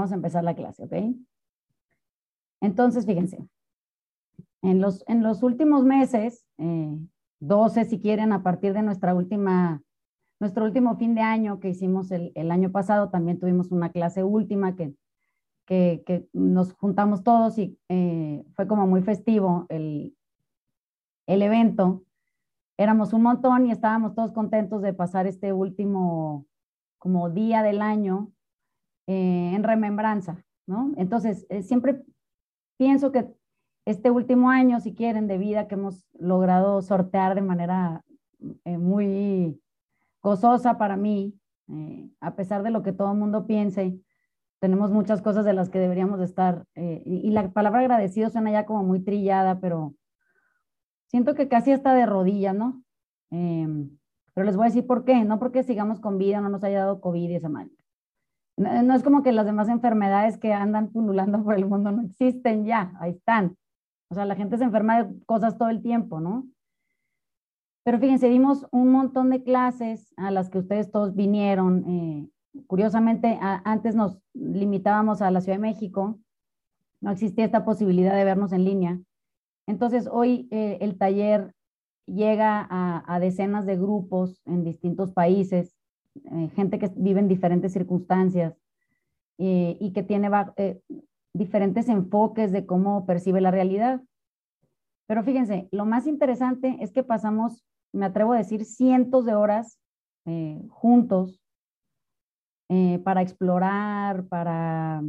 Vamos a empezar la clase, ¿ok? Entonces, fíjense, en los, en los últimos meses, 12 eh, si quieren, a partir de nuestra última, nuestro último fin de año que hicimos el, el año pasado, también tuvimos una clase última que, que, que nos juntamos todos y eh, fue como muy festivo el, el evento. Éramos un montón y estábamos todos contentos de pasar este último como día del año eh, en remembranza, ¿no? Entonces, siempre pienso que este último año, si quieren, de vida que hemos logrado sortear de manera eh, muy gozosa para mí, eh, a pesar de lo que todo el mundo piense, tenemos muchas cosas de las que deberíamos estar, eh, y, la palabra agradecido suena ya como muy trillada, pero siento que casi hasta de rodillas, ¿no? Em, pero les voy a decir por qué, no porque sigamos con vida, no nos haya dado COVID y esa madre. No, es como que las demás enfermedades que andan pululando por el mundo no existen ya, ahí están. O sea, la gente se enferma de cosas todo el tiempo, ¿no? Pero fíjense, dimos un montón de clases a las que ustedes todos vinieron. Eh, curiosamente, antes nos limitábamos a la Ciudad de México, no existía esta posibilidad de vernos en línea. Entonces, hoy eh, el taller llega a, a, decenas de grupos en distintos países eh, gente que vive en diferentes circunstancias eh, y que tiene eh, diferentes enfoques de cómo percibe la realidad. Pero fíjense, lo más interesante es que pasamos, me atrevo a decir, cientos de horas juntos para explorar, para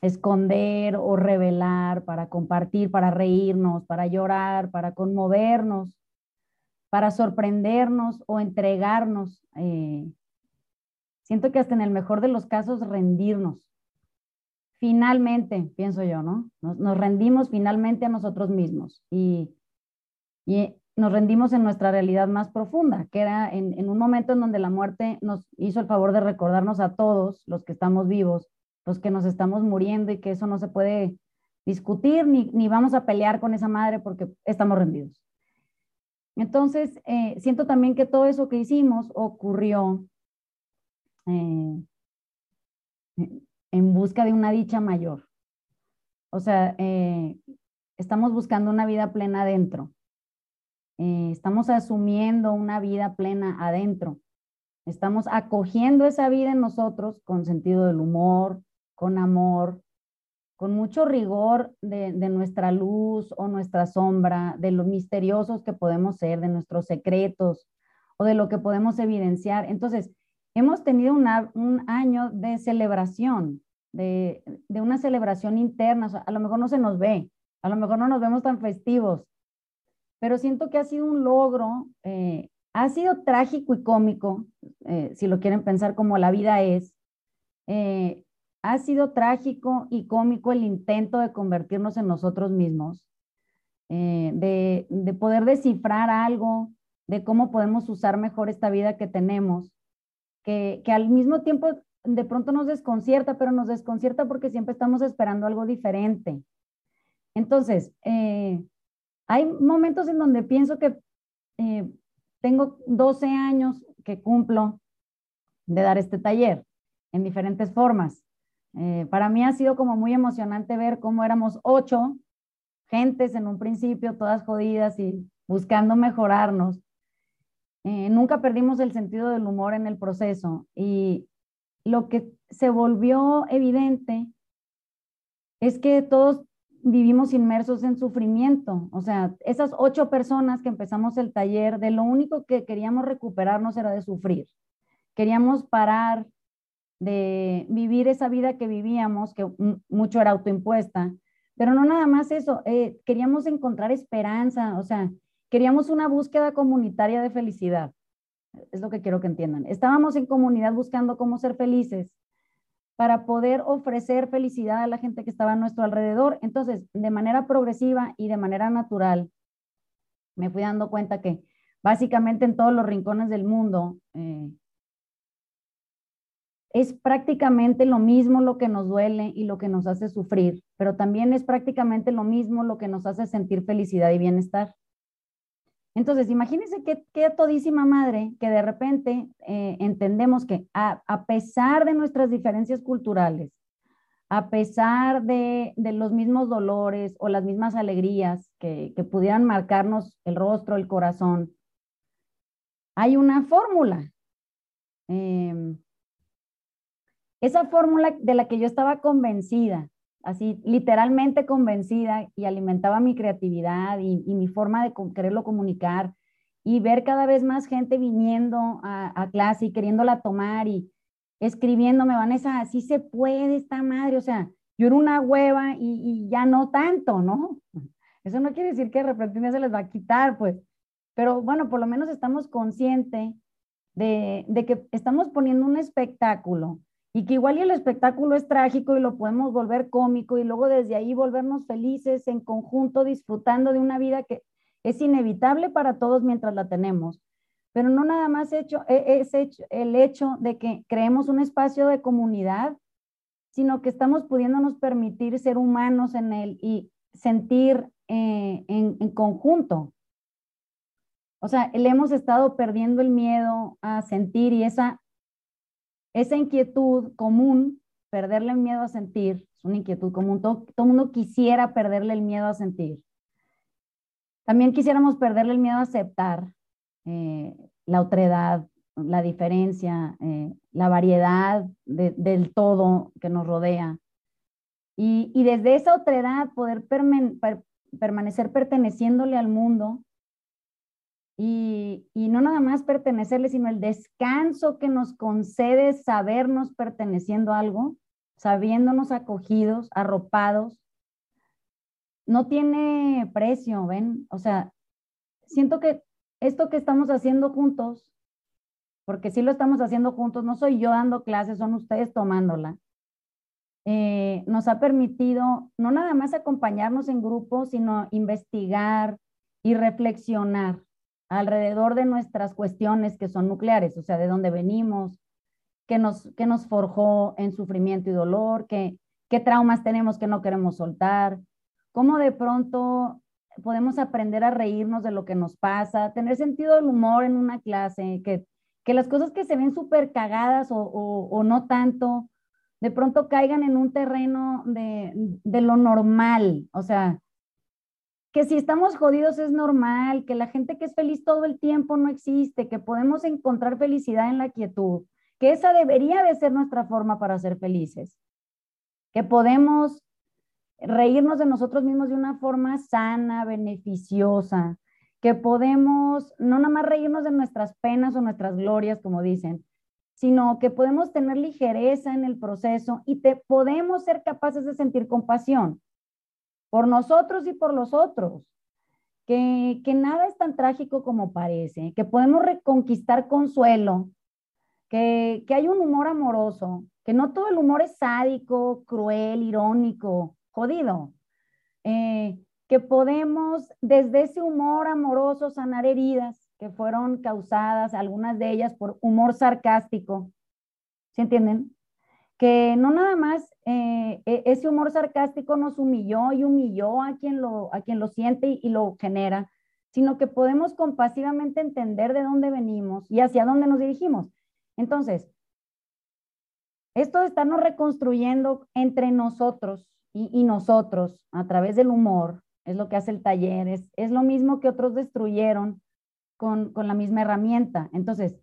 esconder o revelar, para compartir, para reírnos, para llorar, para conmovernos, para sorprendernos o entregarnos Siento que hasta en el mejor de los casos rendirnos. Finalmente, pienso yo, ¿no? Nos, rendimos finalmente a nosotros mismos y, y, nos rendimos en nuestra realidad más profunda, que era en, un momento en donde la muerte nos hizo el favor de recordarnos a todos los que estamos vivos, los que nos estamos muriendo y que eso no se puede discutir ni, ni vamos a pelear con esa madre porque estamos rendidos. Entonces, eh, siento también que todo eso que hicimos ocurrió eh, en busca de una dicha mayor. O sea, eh, estamos buscando una vida plena adentro. Eh, estamos asumiendo una vida plena adentro. Estamos acogiendo esa vida en nosotros con sentido del humor, con amor, con mucho rigor de, de, nuestra luz o nuestra sombra, de lo misteriosos que podemos ser, de nuestros secretos o de lo que podemos evidenciar. Entonces, hemos tenido un año de celebración, de, una celebración interna. a lo mejor no se nos ve, a lo mejor no nos vemos tan festivos, pero siento que ha sido un logro, eh, ha sido trágico y cómico, eh, si lo quieren pensar como la vida es. Eh, ha sido trágico y cómico el intento de convertirnos en nosotros mismos, de, de poder descifrar algo, de cómo podemos usar mejor esta vida que tenemos que, al mismo tiempo de pronto nos desconcierta, pero nos desconcierta porque siempre estamos esperando algo diferente. Entonces, eh, hay momentos en donde pienso que eh, tengo 12 años que cumplo de dar este taller en diferentes formas. Eh, para mí ha sido como muy emocionante ver cómo éramos ocho gentes en un principio, todas jodidas y buscando mejorarnos. Eh, nunca perdimos el sentido del humor en el proceso y lo que se volvió evidente es que todos vivimos inmersos en sufrimiento. O sea, esas ocho personas que empezamos el taller, de lo único que queríamos recuperarnos era de sufrir. Queríamos parar de vivir esa vida que vivíamos, que mucho era autoimpuesta, pero no nada más eso, eh, queríamos encontrar esperanza, o sea, Queríamos una búsqueda comunitaria de felicidad. Es lo que quiero que entiendan. Estábamos en comunidad buscando cómo ser felices para poder ofrecer felicidad a la gente que estaba a nuestro alrededor. Entonces, de manera progresiva y de manera natural, me fui dando cuenta que básicamente en todos los rincones del mundo eh, es prácticamente lo mismo lo que nos duele y lo que nos hace sufrir, pero también es prácticamente lo mismo lo que nos hace sentir felicidad y bienestar. Entonces, imagínense qué, qué todísima madre que de repente eh, entendemos que a, pesar de nuestras diferencias culturales, a pesar de, los mismos dolores o las mismas alegrías que, pudieran marcarnos el rostro, el corazón, hay una fórmula. Em, esa fórmula de la que yo estaba convencida, así literalmente convencida y alimentaba mi creatividad y, mi forma de quererlo comunicar y ver cada vez más gente viniendo a, clase y queriéndola tomar y, escribiéndome, Vanessa, así se puede esta madre, o sea, yo era una hueva y, ya no tanto, ¿no? Eso no quiere decir que de repente se les va a quitar, pues, pero bueno, por lo menos estamos conscientes de, de que estamos poniendo un espectáculo y que igual el espectáculo es trágico y lo podemos volver cómico y luego desde ahí volvernos felices en conjunto disfrutando de una vida que es inevitable para todos mientras la tenemos pero no nada más hecho, e, es el hecho de que creemos un espacio de comunidad, sino que estamos pudiéndonos permitir ser humanos en él y sentir eh, en, en, conjunto. O sea, le hemos estado perdiendo el miedo a sentir y esa, esa inquietud común, perderle el miedo a sentir, es una inquietud común, todo, todo mundo quisiera perderle el miedo a sentir. También quisiéramos perderle el miedo a aceptar, eh, la otredad, la diferencia, eh, la variedad del todo que nos rodea. Y, desde esa otredad poder permanecer perteneciéndole al mundo y, y, no nada más pertenecerle, sino el descanso que nos concede sabernos perteneciendo a algo, sabiéndonos acogidos, arropados, no tiene precio, ¿ven? O sea, siento que esto que estamos haciendo juntos, porque sí lo estamos haciendo juntos, no soy yo dando clases, son ustedes tomándola, eh, nos ha permitido no nada más acompañarnos en grupo, sino investigar y reflexionar alrededor de nuestras cuestiones que son nucleares, o sea, de dónde venimos, qué nos, qué nos forjó en sufrimiento y dolor, qué, qué traumas tenemos que no queremos soltar, cómo de pronto podemos aprender a reírnos de lo que nos pasa, tener sentido del humor en una clase, que, que las cosas que se ven súper cagadas o, o, no tanto, de pronto caigan en un terreno de, de lo normal, o sea, que si estamos jodidos es normal, que la gente que es feliz todo el tiempo no existe, que podemos encontrar felicidad en la quietud, que esa debería de ser nuestra forma para ser felices, que podemos reírnos de nosotros mismos de una forma sana, beneficiosa, que podemos no nada más reírnos de nuestras penas o nuestras glorias, como dicen, sino que podemos tener ligereza en el proceso y te, podemos ser capaces de sentir compasión por nosotros y por los otros, que, que nada es tan trágico como parece, que podemos reconquistar consuelo, que, que hay un humor amoroso, que no todo el humor es sádico, cruel, irónico, jodido. Eh, que podemos desde ese humor amoroso sanar heridas que fueron causadas, algunas de ellas por humor sarcástico. ¿Se entienden? Que no nada más eh, e, ese humor sarcástico nos humilló y humilló a quien lo, a quien lo siente y, lo genera, sino que podemos compasivamente entender de dónde venimos y hacia dónde nos dirigimos. Entonces, esto de estarnos reconstruyendo entre nosotros y, nosotros, a través del humor, es lo que hace el taller, es, es lo mismo que otros destruyeron con, con, la misma herramienta. Entonces,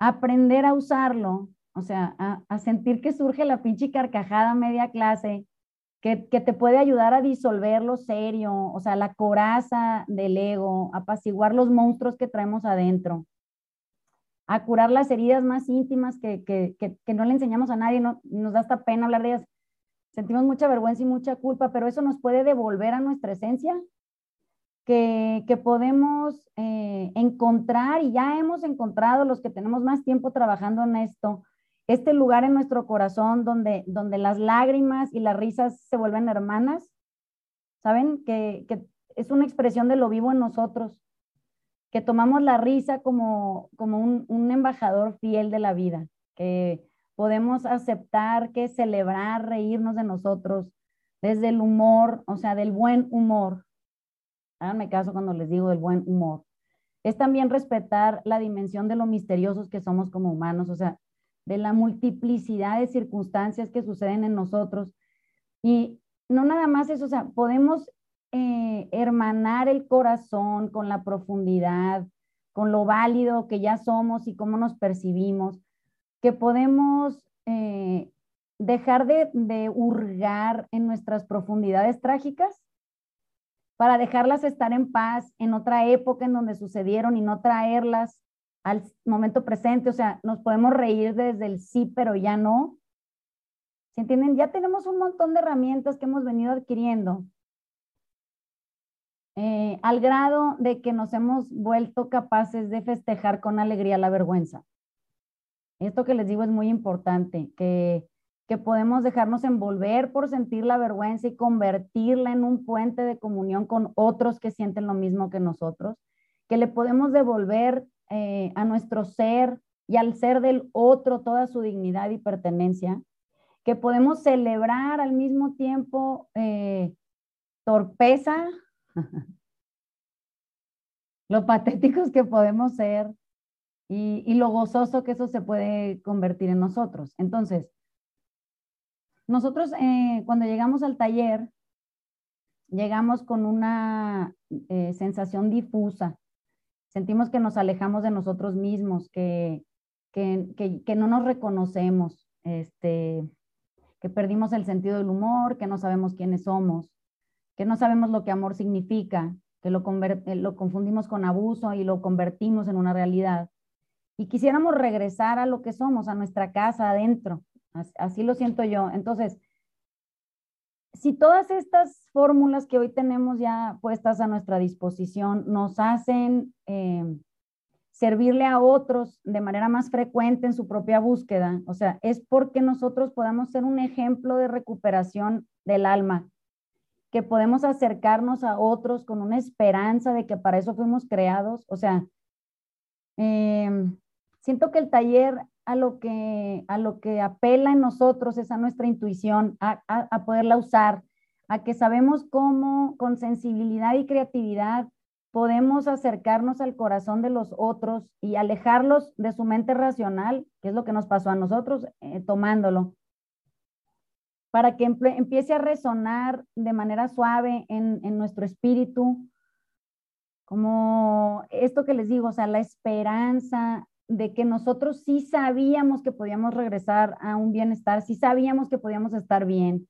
aprender a usarlo, o sea, a, sentir que surge la pinche carcajada media clase, que, que, te puede ayudar a disolver lo serio, o sea, la coraza del ego, apaciguar los monstruos que traemos adentro, a curar las heridas más íntimas que, que, que no le enseñamos a nadie, no, nos da hasta pena hablar de ellas, sentimos mucha vergüenza y mucha culpa, pero eso nos puede devolver a nuestra esencia, que, que podemos eh, encontrar y ya hemos encontrado los que tenemos más tiempo trabajando en esto, este lugar en nuestro corazón donde, donde las lágrimas y las risas se vuelven hermanas, ¿saben? Que, que es una expresión de lo vivo en nosotros, que tomamos la risa como, como un, un embajador fiel de la vida, que podemos aceptar que celebrar, reírnos de nosotros desde el humor, o sea, del buen humor. Háganme caso cuando les digo del buen humor. Es también respetar la dimensión de lo misteriosos que somos como humanos, o sea, de la multiplicidad de circunstancias que suceden en nosotros, Y no nada más eso, o sea, podemos eh, hermanar el corazón con la profundidad, con lo válido que ya somos y cómo nos percibimos, que podemos eh, dejar de, de hurgar en nuestras profundidades trágicas para dejarlas estar en paz en otra época en donde sucedieron y no traerlas al momento presente. O sea, nos podemos reír desde el sí, pero ya no. ¿Se entienden? Ya tenemos un montón de herramientas que hemos venido adquiriendo eh, al grado de que nos hemos vuelto capaces de festejar con alegría la vergüenza. Esto que les digo es muy importante, que, que podemos dejarnos envolver por sentir la vergüenza y convertirla en un puente de comunión con otros que sienten lo mismo que nosotros, que le podemos devolver eh, a nuestro ser y al ser del otro toda su dignidad y pertenencia, que podemos celebrar al mismo tiempo eh, torpeza, lo patéticos que podemos ser y, lo gozoso que eso se puede convertir en nosotros. Entonces, nosotros eh, cuando llegamos al taller, llegamos con una sensación difusa. Sentimos que nos alejamos de nosotros mismos, que, que, que, no nos reconocemos, este, que perdimos el sentido del humor, que no sabemos quiénes somos, que no sabemos lo que amor significa, que lo, eh, lo confundimos con abuso y lo convertimos en una realidad. Y quisiéramos regresar a lo que somos, a nuestra casa adentro. Así lo siento yo. Entonces, si todas estas fórmulas que hoy tenemos ya puestas a nuestra disposición nos hacen eh, servirle a otros de manera más frecuente en su propia búsqueda, o sea, es porque nosotros podamos ser un ejemplo de recuperación del alma, que podemos acercarnos a otros con una esperanza de que para eso fuimos creados. O sea, em, siento que el taller a lo que, a lo que apela en nosotros es a nuestra intuición, a, a poderla usar, a que sabemos cómo con sensibilidad y creatividad podemos acercarnos al corazón de los otros y alejarlos de su mente racional, que es lo que nos pasó a nosotros, eh, tomándolo. Para que empiece a resonar de manera suave en, nuestro espíritu, como esto que les digo, o sea, la esperanza de que nosotros sí sabíamos que podíamos regresar a un bienestar, sí sabíamos que podíamos estar bien,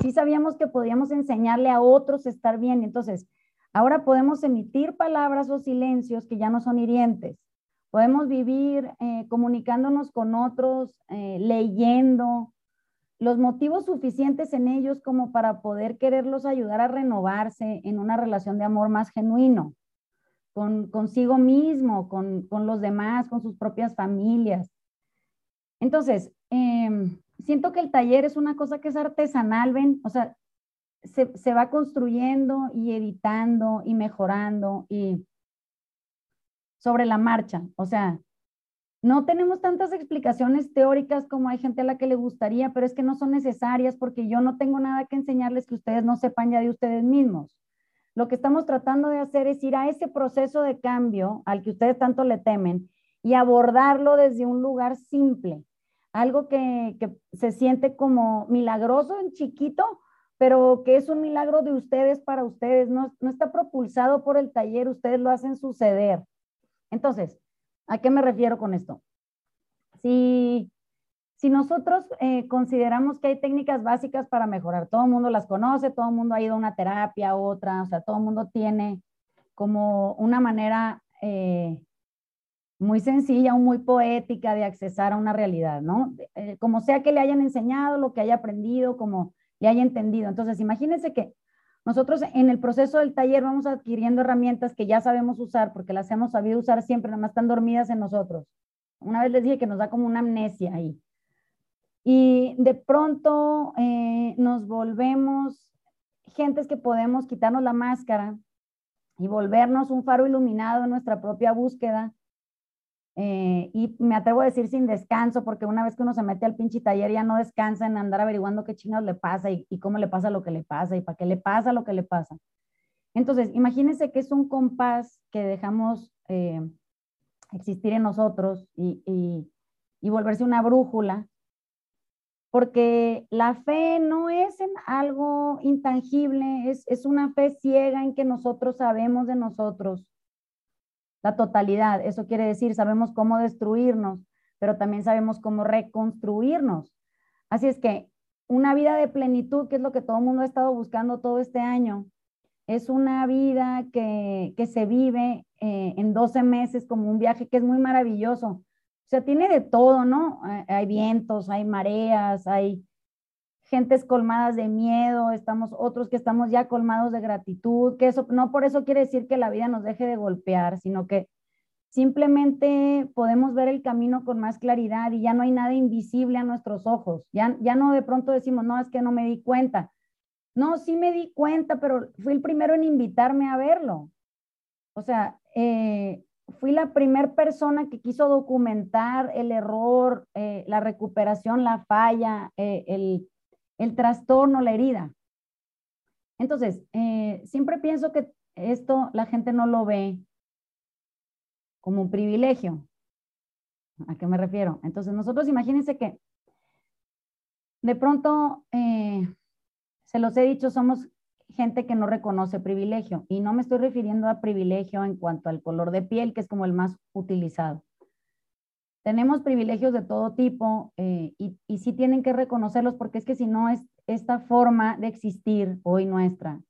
sí sabíamos que podíamos enseñarle a otros estar bien. Entonces, ahora podemos emitir palabras o silencios que ya no son hirientes. Podemos vivir eh, comunicándonos con otros, eh, leyendo, los motivos suficientes en ellos como para poder quererlos ayudar a renovarse en una relación de amor más genuino, con consigo mismo, con, los demás, con sus propias familias. Entonces, em, siento que el taller es una cosa que es artesanal, ven, o sea, se, se va construyendo y editando y mejorando y sobre la marcha, o sea, no tenemos tantas explicaciones teóricas como hay gente a la que le gustaría, pero es que no son necesarias porque yo no tengo nada que enseñarles que ustedes no sepan ya de ustedes mismos. Lo que estamos tratando de hacer es ir a ese proceso de cambio al que ustedes tanto le temen y abordarlo desde un lugar simple, algo que, se siente como milagroso en chiquito, pero que es un milagro de ustedes para ustedes, no, no está propulsado por el taller, ustedes lo hacen suceder. Entonces, ¿A qué me refiero con esto? Si, si nosotros eh, consideramos que hay técnicas básicas para mejorar, todo el mundo las conoce, todo el mundo ha ido a una terapia, a otra, o sea, todo el mundo tiene como una manera eh, muy sencilla o muy poética de accesar a una realidad, ¿no? Eh, como sea que le hayan enseñado, lo que haya aprendido, como le haya entendido. Entonces, imagínense que nosotros en el proceso del taller vamos adquiriendo herramientas que ya sabemos usar porque las hemos sabido usar siempre, nada más están dormidas en nosotros. Una vez les dije que nos da como una amnesia ahí. Y de pronto eh, nos volvemos gentes que podemos quitarnos la máscara y volvernos un faro iluminado en nuestra propia búsqueda eh, y me atrevo a decir sin descanso, porque una vez que uno se mete al pinche taller ya no descansa en andar averiguando qué chingados le pasa y, cómo le pasa lo que le pasa y para qué le pasa lo que le pasa. Entonces, imagínense que es un compás que dejamos eh, existir en nosotros y, y, volverse una brújula porque la fe no es en algo intangible, es, es una fe ciega en que nosotros sabemos de nosotros la totalidad. Eso quiere decir, sabemos cómo destruirnos, pero también sabemos cómo reconstruirnos. Así es que una vida de plenitud, que es lo que todo el mundo ha estado buscando todo este año, es una vida que, se vive eh, en 12 meses como un viaje que es muy maravilloso. O sea, tiene de todo, ¿no? Hay vientos, hay mareas, hay gentes colmadas de miedo, estamos otros que estamos ya colmados de gratitud, que eso no por eso quiere decir que la vida nos deje de golpear, sino que simplemente podemos ver el camino con más claridad y ya no hay nada invisible a nuestros ojos. Ya, ya no de pronto decimos, no, es que no me di cuenta. No, sí me di cuenta, pero fui el primero en invitarme a verlo. O sea, eh, fui la primera persona que quiso documentar el error, eh, la recuperación, la falla, eh, el, el trastorno, la herida. Entonces, eh, siempre pienso que esto la gente no lo ve como un privilegio. ¿A qué me refiero? Entonces, nosotros imagínense que de pronto, se los he dicho, somos gente que no reconoce privilegio y no me estoy refiriendo a privilegio en cuanto al color de piel, que es como el más utilizado. Tenemos privilegios de todo tipo eh, y, y sí tienen que reconocerlos porque es que si no es esta forma de existir hoy nuestra,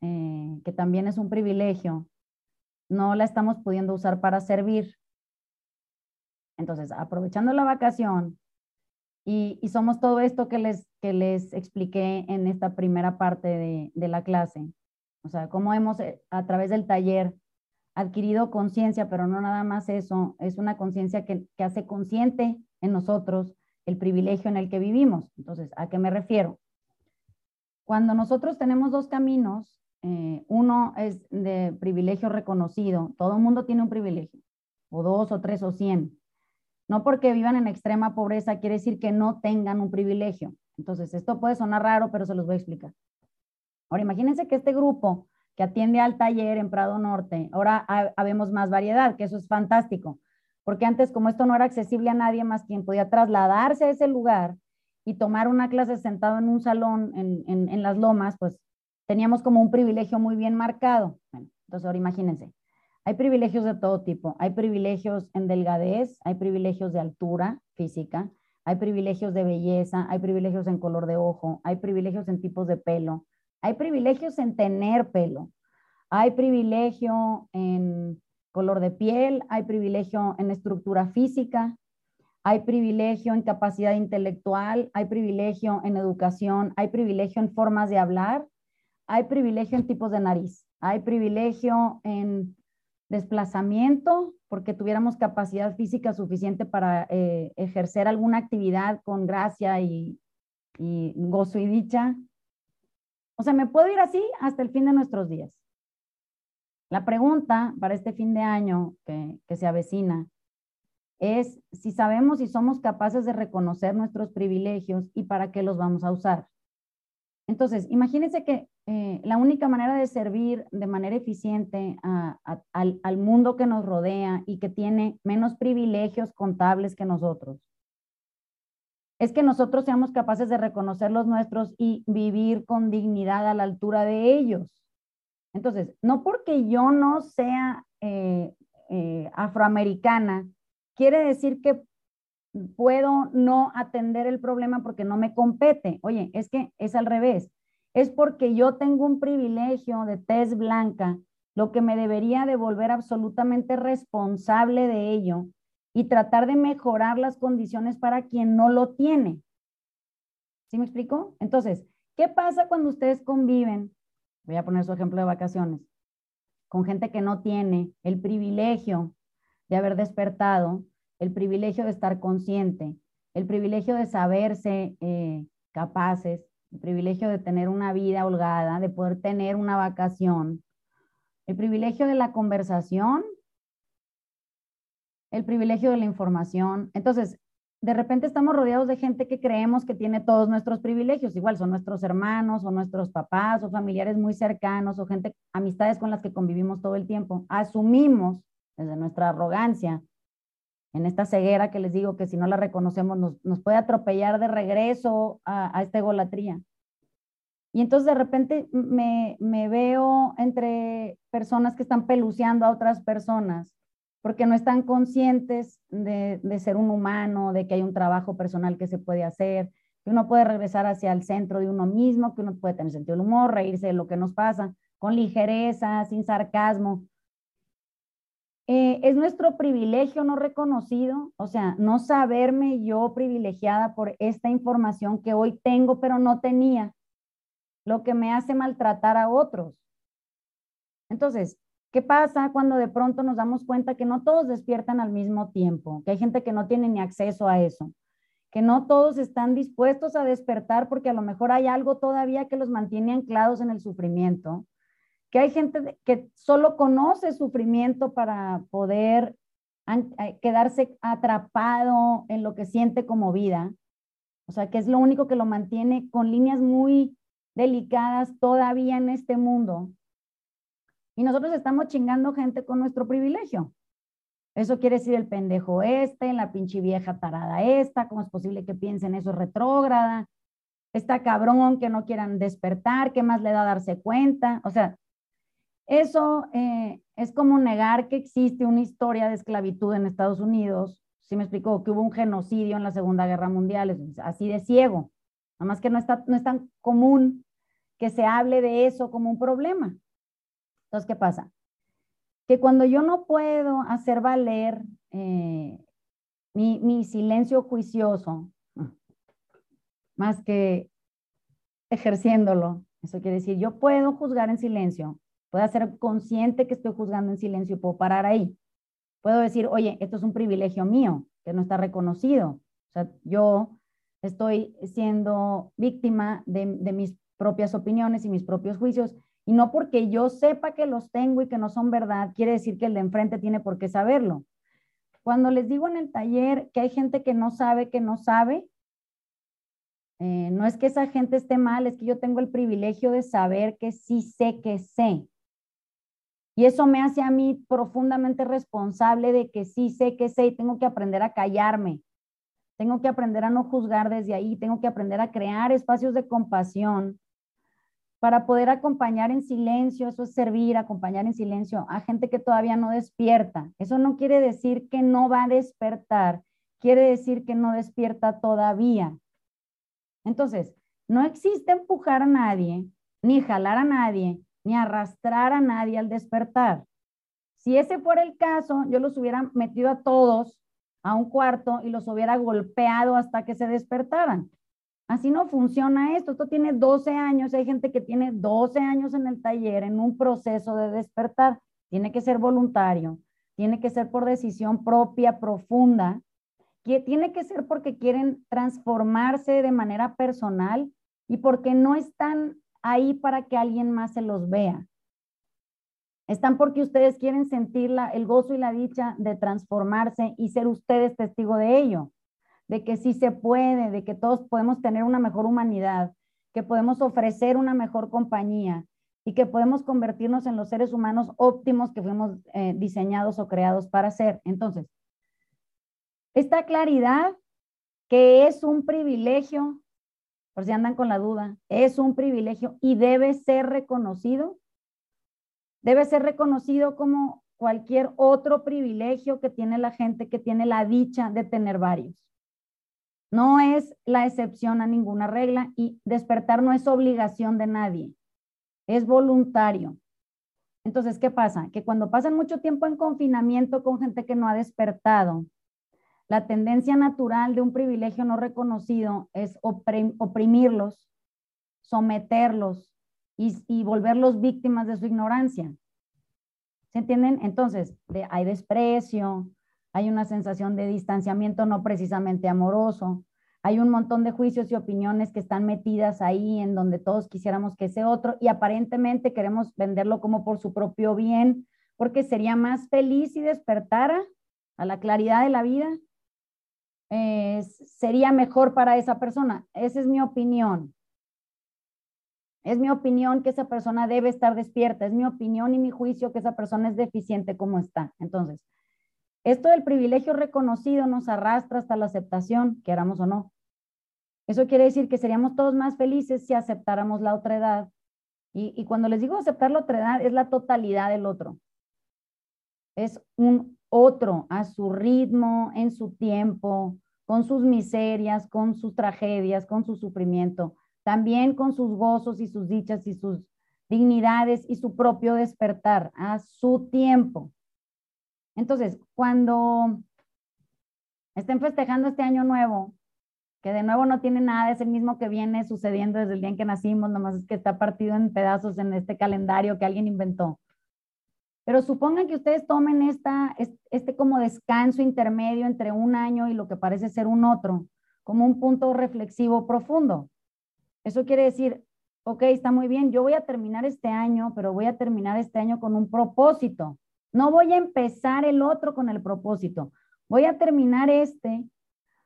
eh, que también es un privilegio, no la estamos pudiendo usar para servir. Entonces, aprovechando la vacación y, somos todo esto que les, que les expliqué en esta primera parte de, de la clase, o sea, cómo hemos eh, a través del taller adquirido conciencia, pero no nada más eso, es una conciencia que, hace consciente en nosotros el privilegio en el que vivimos. Entonces, ¿a qué me refiero? Cuando nosotros tenemos dos caminos, eh, uno es de privilegio reconocido, todo el mundo tiene un privilegio, o dos, o tres, o cien. No porque vivan en extrema pobreza quiere decir que no tengan un privilegio. Entonces, esto puede sonar raro, pero se los voy a explicar. Ahora, imagínense que este grupo que atiende al taller en Prado Norte. Ahora habemos más variedad, que eso es fantástico, porque antes como esto no era accesible a nadie más quien podía trasladarse a ese lugar y tomar una clase sentado en un salón en, en, las lomas, pues teníamos como un privilegio muy bien marcado. entonces ahora imagínense, hay privilegios de todo tipo, hay privilegios en delgadez, hay privilegios de altura física, hay privilegios de belleza, hay privilegios en color de ojo, hay privilegios en tipos de pelo, hay privilegios en tener pelo, hay privilegio en color de piel, hay privilegio en estructura física, hay privilegio en capacidad intelectual, hay privilegio en educación, hay privilegio en formas de hablar, hay privilegio en tipos de nariz, hay privilegio en desplazamiento, porque tuviéramos capacidad física suficiente para eh, ejercer alguna actividad con gracia y gozo y dicha. O sea, me puedo ir así hasta el fin de nuestros días. La pregunta para este fin de año que, se avecina es si sabemos y somos capaces de reconocer nuestros privilegios y para qué los vamos a usar. Entonces, imagínense que eh, la única manera de servir de manera eficiente al, mundo que nos rodea y que tiene menos privilegios contables que nosotros es que nosotros seamos capaces de reconocer los nuestros y vivir con dignidad a la altura de ellos. Entonces, no porque yo no sea eh, eh, afroamericana, quiere decir que puedo no atender el problema porque no me compete. Oye, es que es al revés. Es porque yo tengo un privilegio de tez blanca, lo que me debería de volver absolutamente responsable de ello y tratar de mejorar las condiciones para quien no lo tiene. ¿Sí me explico? Entonces, ¿qué pasa cuando ustedes conviven? Voy a poner su ejemplo de vacaciones. Con gente que no tiene el privilegio de haber despertado, el privilegio de estar consciente, el privilegio de saberse eh, capaces, el privilegio de tener una vida holgada, de poder tener una vacación, el privilegio de la conversación el privilegio de la información. Entonces, de repente estamos rodeados de gente que creemos que tiene todos nuestros privilegios, igual son nuestros hermanos o nuestros papás o familiares muy cercanos o gente, amistades con las que convivimos todo el tiempo. Asumimos desde nuestra arrogancia en esta ceguera que les digo que si no la reconocemos nos, puede atropellar de regreso a, esta egolatría. Y entonces de repente me, veo entre personas que están peluceando a otras personas porque no están conscientes de, de, ser un humano, de que hay un trabajo personal que se puede hacer, que uno puede regresar hacia el centro de uno mismo, que uno puede tener sentido del humor, reírse de lo que nos pasa, con ligereza, sin sarcasmo. Eh, es nuestro privilegio no reconocido, o sea, no saberme yo privilegiada por esta información que hoy tengo, pero no tenía, lo que me hace maltratar a otros. Entonces, ¿qué pasa cuando de pronto nos damos cuenta que no todos despiertan al mismo tiempo, que hay gente que no tiene ni acceso a eso, que no todos están dispuestos a despertar porque a lo mejor hay algo todavía que los mantiene anclados en el sufrimiento? Que hay gente que solo conoce sufrimiento para poder eh, quedarse atrapado en lo que siente como vida. O sea, que es lo único que lo mantiene con líneas muy delicadas todavía en este mundo. Y nosotros estamos chingando gente con nuestro privilegio. Eso quiere decir el pendejo este, la pinche vieja tarada esta, ¿cómo es posible que piensen eso retrógrada? Está cabrón que no quieran despertar, ¿qué más le da darse cuenta? O sea, eso eh, es como negar que existe una historia de esclavitud en Estados Unidos. Si me explicó que hubo un genocidio en la Segunda Guerra Mundial, es así de ciego. Nada más que no, está, no es tan común que se hable de eso como un problema. Entonces, ¿qué pasa? Que cuando yo no puedo hacer valer eh, mi, mi silencio juicioso, más que ejerciéndolo, eso quiere decir, yo puedo juzgar en silencio, Puedo ser consciente que estoy juzgando en silencio y puedo parar ahí. Puedo decir, oye, esto es un privilegio mío, que no está reconocido. O sea, yo estoy siendo víctima de, mis propias opiniones y mis propios juicios. Y no porque yo sepa que los tengo y que no son verdad, quiere decir que el de enfrente tiene por qué saberlo. Cuando les digo en el taller que hay gente que no sabe que no sabe, eh, no es que esa gente esté mal, es que yo tengo el privilegio de saber que sí sé que sé. Y eso me hace a mí profundamente responsable de que sí sé que sé y tengo que aprender a callarme. Tengo que aprender a no juzgar desde ahí, tengo que aprender a crear espacios de compasión para poder acompañar en silencio, eso es servir, acompañar en silencio a gente que todavía no despierta. Eso no quiere decir que no va a despertar, quiere decir que no despierta todavía. Entonces, no existe empujar a nadie, ni jalar a nadie, ni arrastrar a nadie al despertar. Si ese fuera el caso, yo los hubiera metido a todos a un cuarto y los hubiera golpeado hasta que se despertaran. Así no funciona esto. Esto tiene 12 años. Hay gente que tiene 12 años en el taller en un proceso de despertar. Tiene que ser voluntario. Tiene que ser por decisión propia, profunda. Que tiene que ser porque quieren transformarse de manera personal y porque no están ahí para que alguien más se los vea. Están porque ustedes quieren sentir el gozo y la dicha de transformarse y ser ustedes testigo de ello, de que sí se puede, de que todos podemos tener una mejor humanidad, que podemos ofrecer una mejor compañía y que podemos convertirnos en los seres humanos óptimos que fuimos eh, diseñados o creados para ser. Entonces, esta claridad que es un privilegio por si andan con la duda, es un privilegio y debe ser reconocido. Debe ser reconocido como cualquier otro privilegio que tiene la gente que tiene la dicha de tener varios. No es la excepción a ninguna regla y despertar no es obligación de nadie, es voluntario. Entonces, ¿qué pasa? Que cuando pasan mucho tiempo en confinamiento con gente que no ha despertado, la tendencia natural de un privilegio no reconocido es oprimirlos, someterlos y, volverlos víctimas de su ignorancia. ¿Se entienden? Entonces, hay desprecio, hay una sensación de distanciamiento no precisamente amoroso, hay un montón de juicios y opiniones que están metidas ahí en donde todos quisiéramos que ese otro y aparentemente queremos venderlo como por su propio bien, porque sería más feliz si despertara a la claridad de la vida eh, sería mejor para esa persona. Esa es mi opinión. Es mi opinión que esa persona debe estar despierta. Es mi opinión y mi juicio que esa persona es deficiente como está. Entonces, esto del privilegio reconocido nos arrastra hasta la aceptación, queramos o no. Eso quiere decir que seríamos todos más felices si aceptáramos la otra edad. Y, y cuando les digo aceptar la otra edad, es la totalidad del otro. Es un otro a su ritmo, en su tiempo, con sus miserias, con sus tragedias, con su sufrimiento, también con sus gozos y sus dichas y sus dignidades y su propio despertar a su tiempo. Entonces, cuando estén festejando este año nuevo, que de nuevo no tiene nada, es el mismo que viene sucediendo desde el día en que nacimos, nomás es que está partido en pedazos en este calendario que alguien inventó. Pero supongan que ustedes tomen esta, este como descanso intermedio entre un año y lo que parece ser un otro, como un punto reflexivo profundo. Eso quiere decir, ok, está muy bien, yo voy a terminar este año, pero voy a terminar este año con un propósito. No voy a empezar el otro con el propósito. Voy a terminar este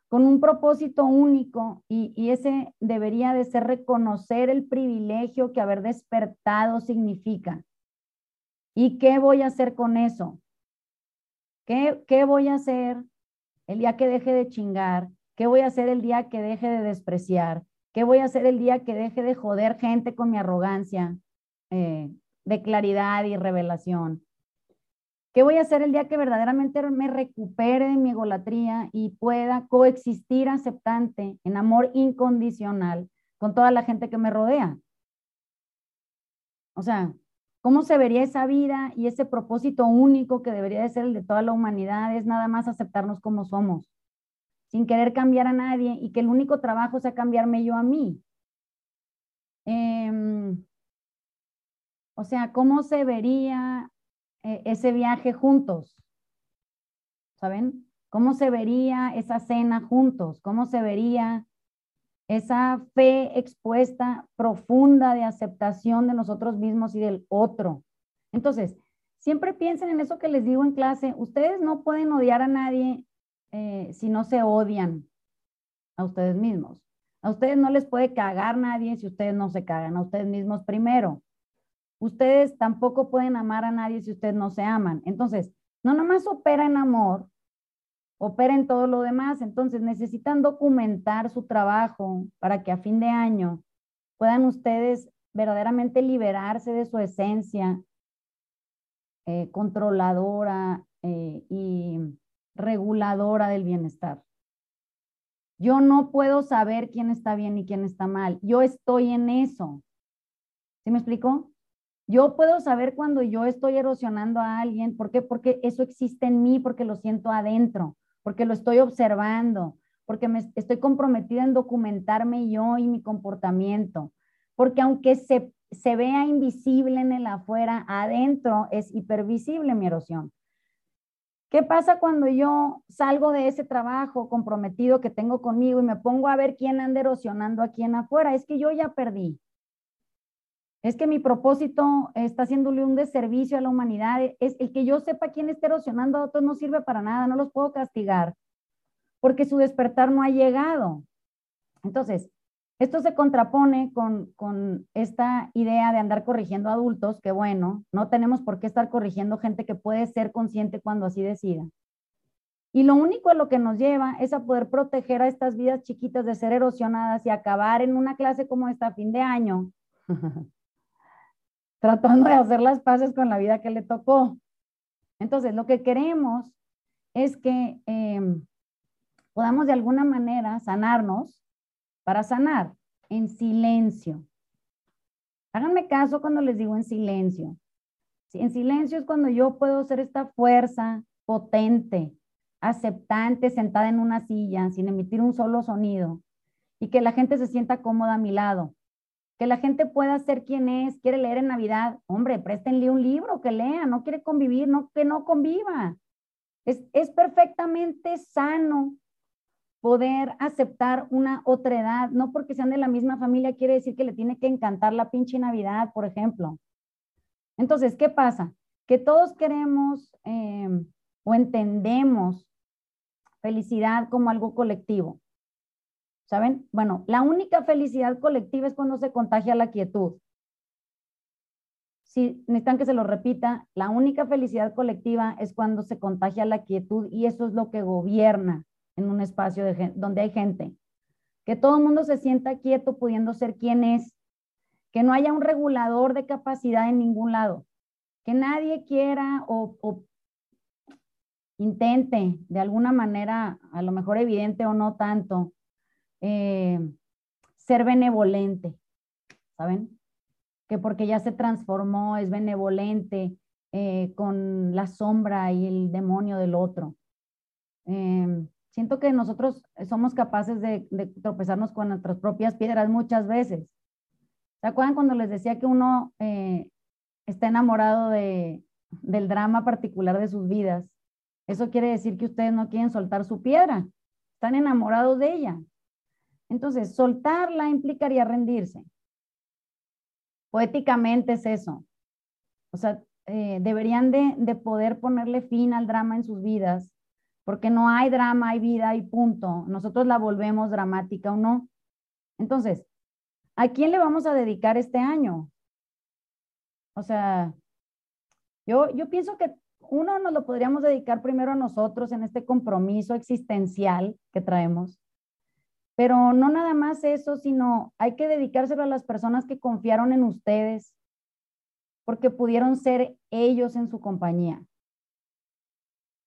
con un propósito único y, y, ese debería de ser reconocer el privilegio que haber despertado significa. ¿Y qué voy a hacer con eso? ¿Qué, ¿Qué voy a hacer el día que deje de chingar? ¿Qué voy a hacer el día que deje de despreciar? ¿Qué voy a hacer el día que deje de joder gente con mi arrogancia eh, de claridad y revelación? ¿Qué voy a hacer el día que verdaderamente me recupere de mi egolatría y pueda coexistir aceptante en amor incondicional con toda la gente que me rodea? O sea, ¿Cómo se vería esa vida y ese propósito único que debería de ser el de toda la humanidad? Es nada más aceptarnos como somos, sin querer cambiar a nadie y que el único trabajo sea cambiarme yo a mí. Em, o sea, ¿cómo se vería eh, ese viaje juntos? ¿Saben? ¿Cómo se vería esa cena juntos? ¿Cómo se vería esa fe expuesta profunda de aceptación de nosotros mismos y del otro. Entonces, siempre piensen en eso que les digo en clase, ustedes no pueden odiar a nadie eh, si no se odian a ustedes mismos. A ustedes no les puede cagar nadie si ustedes no se cagan a ustedes mismos primero. Ustedes tampoco pueden amar a nadie si ustedes no se aman. Entonces, no nomás opera en amor, operen todo lo demás. Entonces necesitan documentar su trabajo para que a fin de año puedan ustedes verdaderamente liberarse de su esencia eh, controladora eh, y reguladora del bienestar. Yo no puedo saber quién está bien y quién está mal. Yo estoy en eso. ¿Sí me explico? Yo puedo saber cuando yo estoy erosionando a alguien. ¿Por qué? Porque eso existe en mí, porque lo siento adentro porque lo estoy observando, porque me estoy comprometida en documentarme yo y mi comportamiento, porque aunque se, se vea invisible en el afuera, adentro es hipervisible mi erosión. ¿Qué pasa cuando yo salgo de ese trabajo comprometido que tengo conmigo y me pongo a ver quién anda erosionando aquí en afuera? Es que yo ya perdí. Es que mi propósito está haciéndole un deservicio a la humanidad. Es el que yo sepa quién está erosionando a otros no sirve para nada, no los puedo castigar, porque su despertar no ha llegado. Entonces, esto se contrapone con, con esta idea de andar corrigiendo adultos, que bueno, no tenemos por qué estar corrigiendo gente que puede ser consciente cuando así decida. Y lo único a lo que nos lleva es a poder proteger a estas vidas chiquitas de ser erosionadas y acabar en una clase como esta a fin de año tratando de hacer las paces con la vida que le tocó. Entonces, lo que queremos es que em, podamos de alguna manera sanarnos para sanar en silencio. Háganme caso cuando les digo en silencio. En silencio es cuando yo puedo ser esta fuerza potente, aceptante, sentada en una silla, sin emitir un solo sonido, y que la gente se sienta cómoda a mi lado que la gente pueda ser quien es, quiere leer en Navidad, hombre, préstenle un libro que lea, no quiere convivir, no, que no conviva. Es, es perfectamente sano poder aceptar una otra edad, no porque sean de la misma familia quiere decir que le tiene que encantar la pinche Navidad, por ejemplo. Entonces, ¿qué pasa? Que todos queremos eh, o entendemos felicidad como algo colectivo. ¿Saben? Bueno, la única felicidad colectiva es cuando se contagia la quietud. si necesitan que se lo repita, la única felicidad colectiva es cuando se contagia la quietud y eso es lo que gobierna en un espacio de donde hay gente. Que todo el mundo se sienta quieto pudiendo ser quien es. Que no haya un regulador de capacidad en ningún lado. Que nadie quiera o, intente de alguna manera, a lo mejor evidente o no tanto, eh, ser benevolente. ¿Saben? que porque ya se transformó, es benevolente eh, con la sombra y el demonio del otro. Em, siento que nosotros somos capaces de, tropezarnos con nuestras propias piedras muchas veces. ¿Se acuerdan cuando les decía que uno eh, está enamorado de, del drama particular de sus vidas? Eso quiere decir que ustedes no quieren soltar su piedra, están enamorados de ella. Entonces, soltarla implicaría rendirse. Poéticamente es eso. O sea, eh, deberían de, de, poder ponerle fin al drama en sus vidas, porque no hay drama, hay vida y punto. Nosotros la volvemos dramática o no. Entonces, ¿a quién le vamos a dedicar este año? O sea, yo, yo pienso que uno nos lo podríamos dedicar primero a nosotros en este compromiso existencial que traemos. Pero no nada más eso, sino hay que dedicárselo a las personas que confiaron en ustedes, porque pudieron ser ellos en su compañía.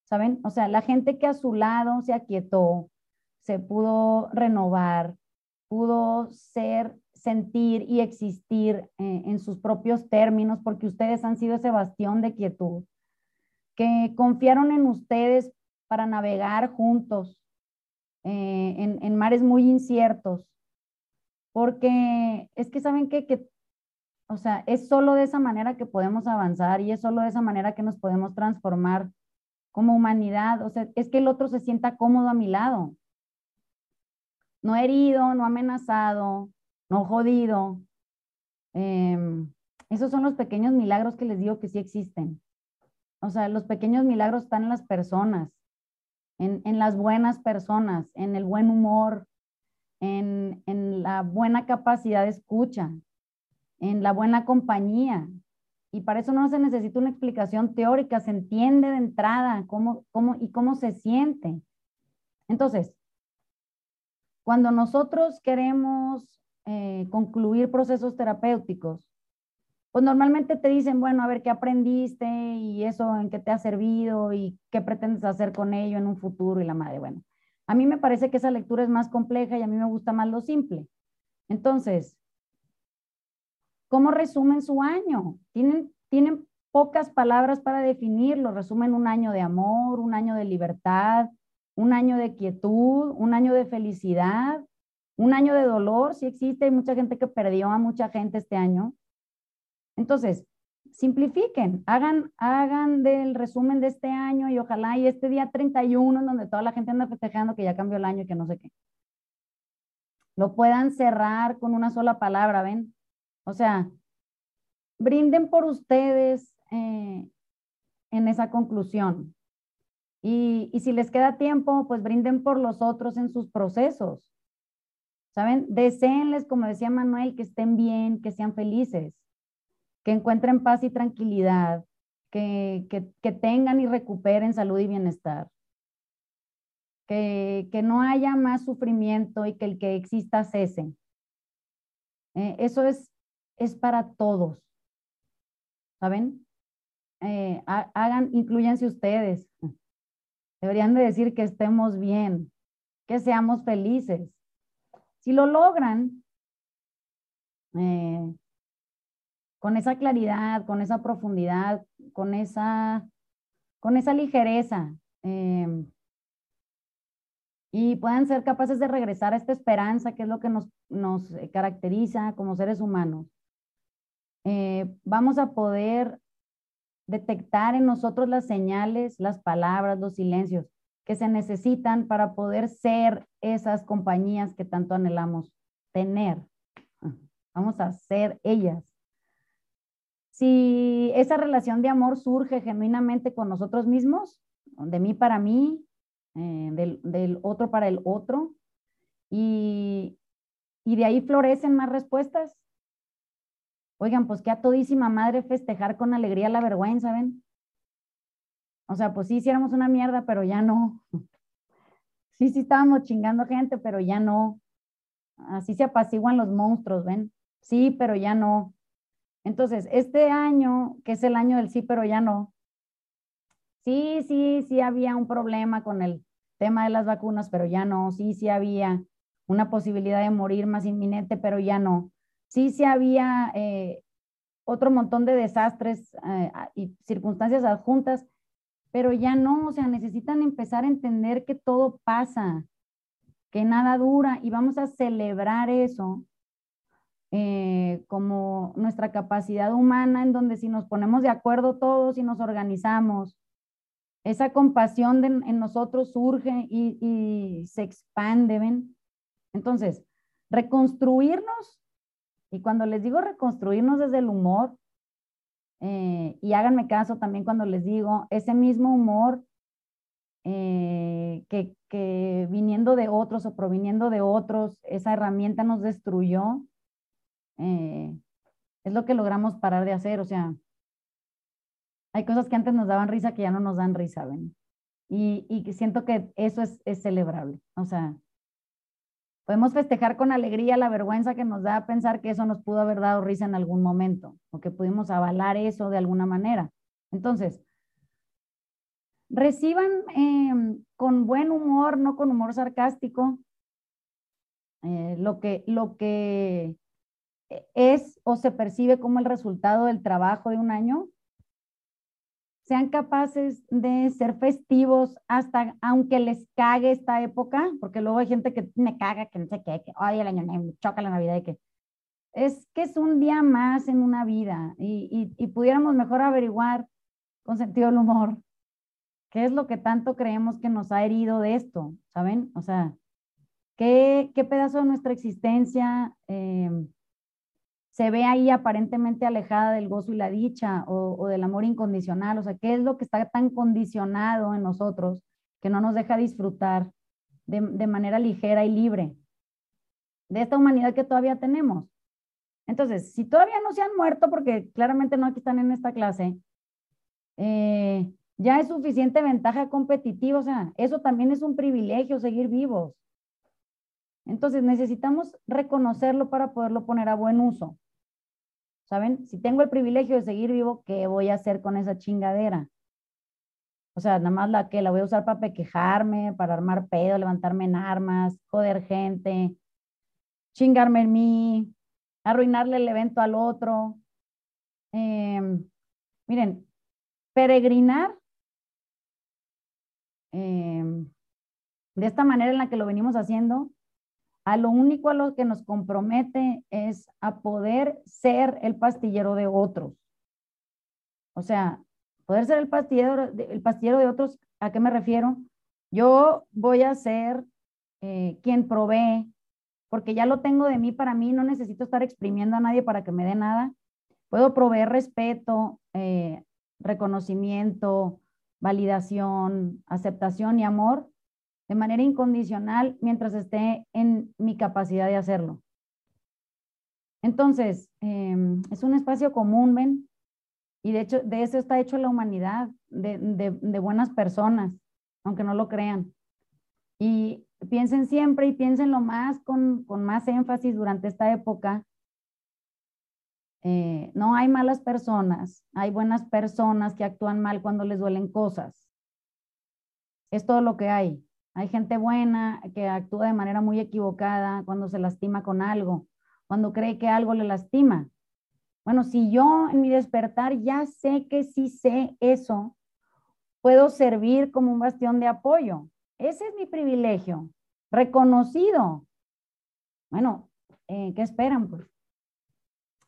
¿Saben? O sea, la gente que a su lado se aquietó, se pudo renovar, pudo ser, sentir y existir eh, en sus propios términos, porque ustedes han sido ese bastión de quietud, que confiaron en ustedes para navegar juntos, eh, en, mares muy inciertos, porque es que saben que, que, o sea, es solo de esa manera que podemos avanzar y es solo de esa manera que nos podemos transformar como humanidad, o sea, es que el otro se sienta cómodo a mi lado, no herido, no amenazado, no jodido. Em, esos son los pequeños milagros que les digo que sí existen. O sea, los pequeños milagros están en las personas en, las buenas personas, en el buen humor, en, la buena capacidad de escucha, en la buena compañía. Y para eso no se necesita una explicación teórica, se entiende de entrada cómo, cómo y cómo se siente. Entonces, cuando nosotros queremos eh, concluir procesos terapéuticos, pues normalmente te dicen, bueno, a ver qué aprendiste y eso en qué te ha servido y qué pretendes hacer con ello en un futuro y la madre, bueno. A mí me parece que esa lectura es más compleja y a mí me gusta más lo simple. Entonces, ¿cómo resumen su año? Tienen, tienen pocas palabras para definirlo. Resumen un año de amor, un año de libertad, un año de quietud, un año de felicidad, un año de dolor. Si existe, hay mucha gente que perdió a mucha gente este año. Entonces, simplifiquen, hagan, hagan del resumen de este año y ojalá y este día 31 en donde toda la gente anda festejando que ya cambió el año y que no sé qué. Lo puedan cerrar con una sola palabra, ¿ven? O sea, brinden por ustedes eh, en esa conclusión. Y, y si les queda tiempo, pues brinden por los otros en sus procesos. ¿Saben? Deseenles, como decía Manuel, que estén bien, que sean felices que encuentren paz y tranquilidad, que, tengan y recuperen salud y bienestar, que, no haya más sufrimiento y que el que exista cese. Eh, eso es, es para todos, ¿saben? Eh, hagan, incluyanse ustedes. Deberían de decir que estemos bien, que seamos felices. Si lo logran, eh, con esa claridad, con esa profundidad, con esa, con esa ligereza. Em, y puedan ser capaces de regresar a esta esperanza, que es lo que nos, nos eh, caracteriza como seres humanos. Eh, vamos a poder detectar en nosotros las señales, las palabras, los silencios que se necesitan para poder ser esas compañías que tanto anhelamos tener. Vamos a ser ellas. Si esa relación de amor surge genuinamente con nosotros mismos, de mí para mí, eh, del, otro para el otro, y, y de ahí florecen más respuestas, Oigan, pues que a todísima madre festejar con alegría la vergüenza, ¿ven? O sea, pues sí hiciéramos una mierda, pero ya no. Sí, sí estábamos chingando gente, pero ya no. Así se apaciguan los monstruos, ¿ven? Sí, pero ya no. Entonces, este año, que es el año del sí, pero ya no. Sí, sí, sí había un problema con el tema de las vacunas, pero ya no. Sí, sí había una posibilidad de morir más inminente, pero ya no. Sí, sí había eh, otro montón de desastres eh, y circunstancias adjuntas, pero ya no, o sea, necesitan empezar a entender que todo pasa, que nada dura y vamos a celebrar eso eh, como nuestra capacidad humana en donde si nos ponemos de acuerdo todos y nos organizamos, esa compasión en nosotros surge y, y se expande, ¿ven? Entonces, reconstruirnos, y cuando les digo reconstruirnos desde el humor, eh, y háganme caso también cuando les digo, ese mismo humor eh, que, que, viniendo de otros o proviniendo de otros, esa herramienta nos destruyó, eh, es lo que logramos parar de hacer. O sea, hay cosas que antes nos daban risa que ya no nos dan risa, ¿ven? Y, y siento que eso es, es celebrable. O sea, Podemos festejar con alegría la vergüenza que nos da pensar que eso nos pudo haber dado risa en algún momento o que pudimos avalar eso de alguna manera. Entonces, reciban em, con buen humor, no con humor sarcástico, eh, lo, que, lo que es o se percibe como el resultado del trabajo de un año sean capaces de ser festivos hasta aunque les cague esta época, porque luego hay gente que me caga, que no sé qué, que ay, el año me choca la Navidad y que es que es un día más en una vida y, y, pudiéramos mejor averiguar con sentido del humor qué es lo que tanto creemos que nos ha herido de esto, ¿saben? O sea, qué, qué pedazo de nuestra existencia eh, se ve ahí aparentemente alejada del gozo y la dicha o, del amor incondicional. O sea, ¿qué es lo que está tan condicionado en nosotros que no nos deja disfrutar de, manera ligera y libre de esta humanidad que todavía tenemos? Entonces, si todavía no se han muerto, porque claramente no aquí están en esta clase, eh, ya es suficiente ventaja competitiva, o sea, eso también es un privilegio, seguir vivos. Entonces, necesitamos reconocerlo para poderlo poner a buen uso. ¿Saben? Si tengo el privilegio de seguir vivo, ¿qué voy a hacer con esa chingadera? O sea, nada más la que la voy a usar para pequejarme, para armar pedo, levantarme en armas, joder gente, chingarme en mí, arruinarle el evento al otro. Em, miren, peregrinar em, de esta manera en la que lo venimos haciendo a lo único a lo que nos compromete es a poder ser el pastillero de otros. O sea, poder ser el pastillero, el pastillero de otros, ¿a qué me refiero? Yo voy a ser eh, quien provee, porque ya lo tengo de mí para mí, no necesito estar exprimiendo a nadie para que me dé nada. Puedo proveer respeto, eh, reconocimiento, validación, aceptación y amor de manera incondicional mientras esté en mi capacidad de hacerlo. Entonces, em, es un espacio común, ¿ven? Y de hecho, de eso está hecho la humanidad, de, de buenas personas, aunque no lo crean. Y piensen siempre y piénsenlo más con, con más énfasis durante esta época. Eh, no hay malas personas, hay buenas personas que actúan mal cuando les duelen cosas. Es todo lo que hay. Hay gente buena que actúa de manera muy equivocada cuando se lastima con algo, cuando cree que algo le lastima. Bueno, si yo en mi despertar ya sé que sí sé eso, puedo servir como un bastión de apoyo. Ese es mi privilegio, reconocido. Bueno, eh, ¿qué esperan? Pues?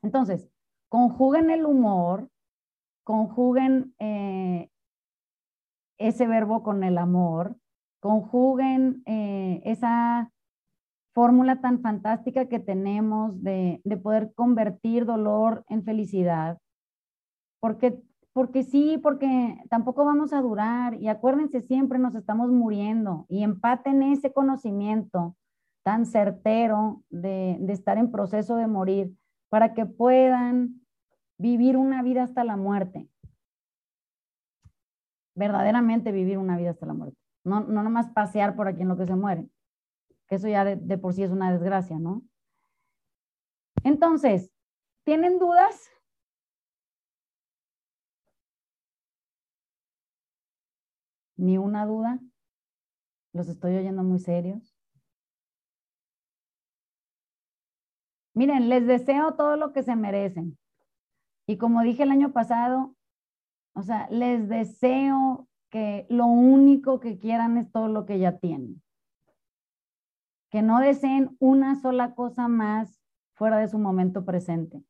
Entonces, conjuguen el humor, conjuguen eh, ese verbo con el amor, conjuguen eh, esa fórmula tan fantástica que tenemos de, poder convertir dolor en felicidad. Porque, porque sí, porque tampoco vamos a durar. Y acuérdense, siempre nos estamos muriendo. Y empaten ese conocimiento tan certero de, de estar en proceso de morir para que puedan vivir una vida hasta la muerte. Verdaderamente vivir una vida hasta la muerte. No, no nomás pasear por aquí en lo que se muere, que eso ya de, de por sí es una desgracia, ¿no? Entonces, ¿tienen dudas? Ni una duda. Los estoy oyendo muy serios. Miren, les deseo todo lo que se merecen. Y como dije el año pasado, o sea, les deseo que lo único que quieran es todo lo que ya tienen. Que no deseen una sola cosa más fuera de su momento presente.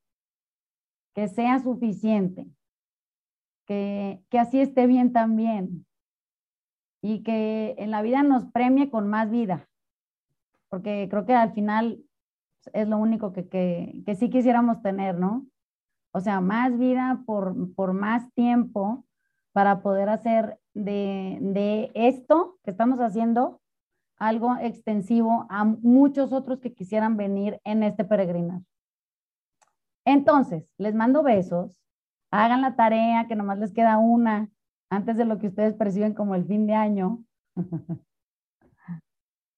Que sea suficiente. Que, que así esté bien también. Y que en la vida nos premie con más vida. Porque creo que al final es lo único que, que, que sí quisiéramos tener, ¿no? O sea, más vida por, por más tiempo para poder hacer de, de, esto que estamos haciendo algo extensivo a muchos otros que quisieran venir en este peregrinar. Entonces, les mando besos, hagan la tarea, que nomás les queda una antes de lo que ustedes perciben como el fin de año.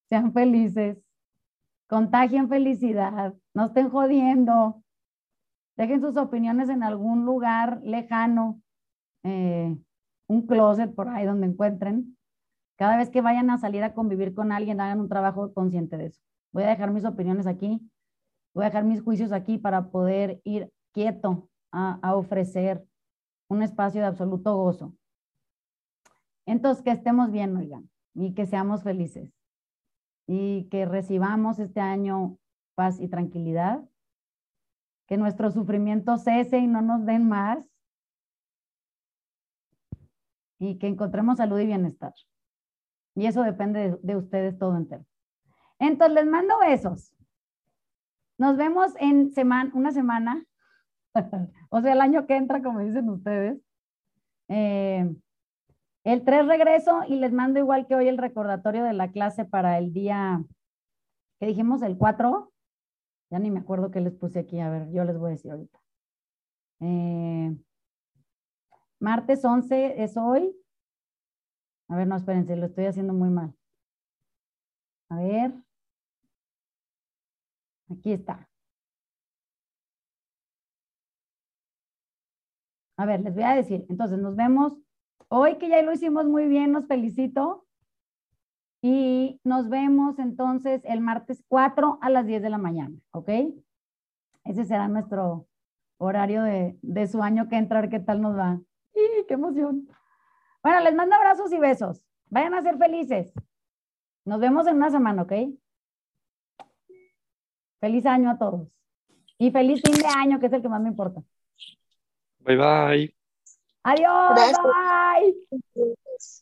Sean felices, contagien felicidad, no estén jodiendo, dejen sus opiniones en algún lugar lejano, eh, un closet por ahí donde encuentren. Cada vez que vayan a salir a convivir con alguien, hagan un trabajo consciente de eso. Voy a dejar mis opiniones aquí, voy a dejar mis juicios aquí para poder ir quieto a, ofrecer un espacio de absoluto gozo. Entonces, que estemos bien, oigan, y que seamos felices. Y que recibamos este año paz y tranquilidad, que nuestro sufrimiento cese y no nos den más, y que encontremos salud y bienestar. Y eso depende de, de ustedes todo entero. Entonces, les mando besos. Nos vemos en semana, una semana, o sea, el año que entra, como dicen ustedes. Eh, el 3 regreso y les mando igual que hoy el recordatorio de la clase para el día, que dijimos el 4. Ya ni me acuerdo qué les puse aquí. A ver, yo les voy a decir ahorita. Eh, martes 11 es hoy. A ver, no, espérense, lo estoy haciendo muy mal. A ver. Aquí está. A ver, les voy a decir. Entonces, nos vemos hoy que ya lo hicimos muy bien, los felicito. Y nos vemos entonces el martes 4 a las 10 de la mañana, ¿ok? Ese será nuestro horario de, de su año que entrar, qué tal nos va. ¡Y qué emoción! Bueno, les mando abrazos y besos. Vayan a ser felices. Nos vemos en una semana, ¿ok? Feliz año a todos. Y feliz fin de año, que es el que más me importa. Bye bye. Adiós. Gracias. Bye.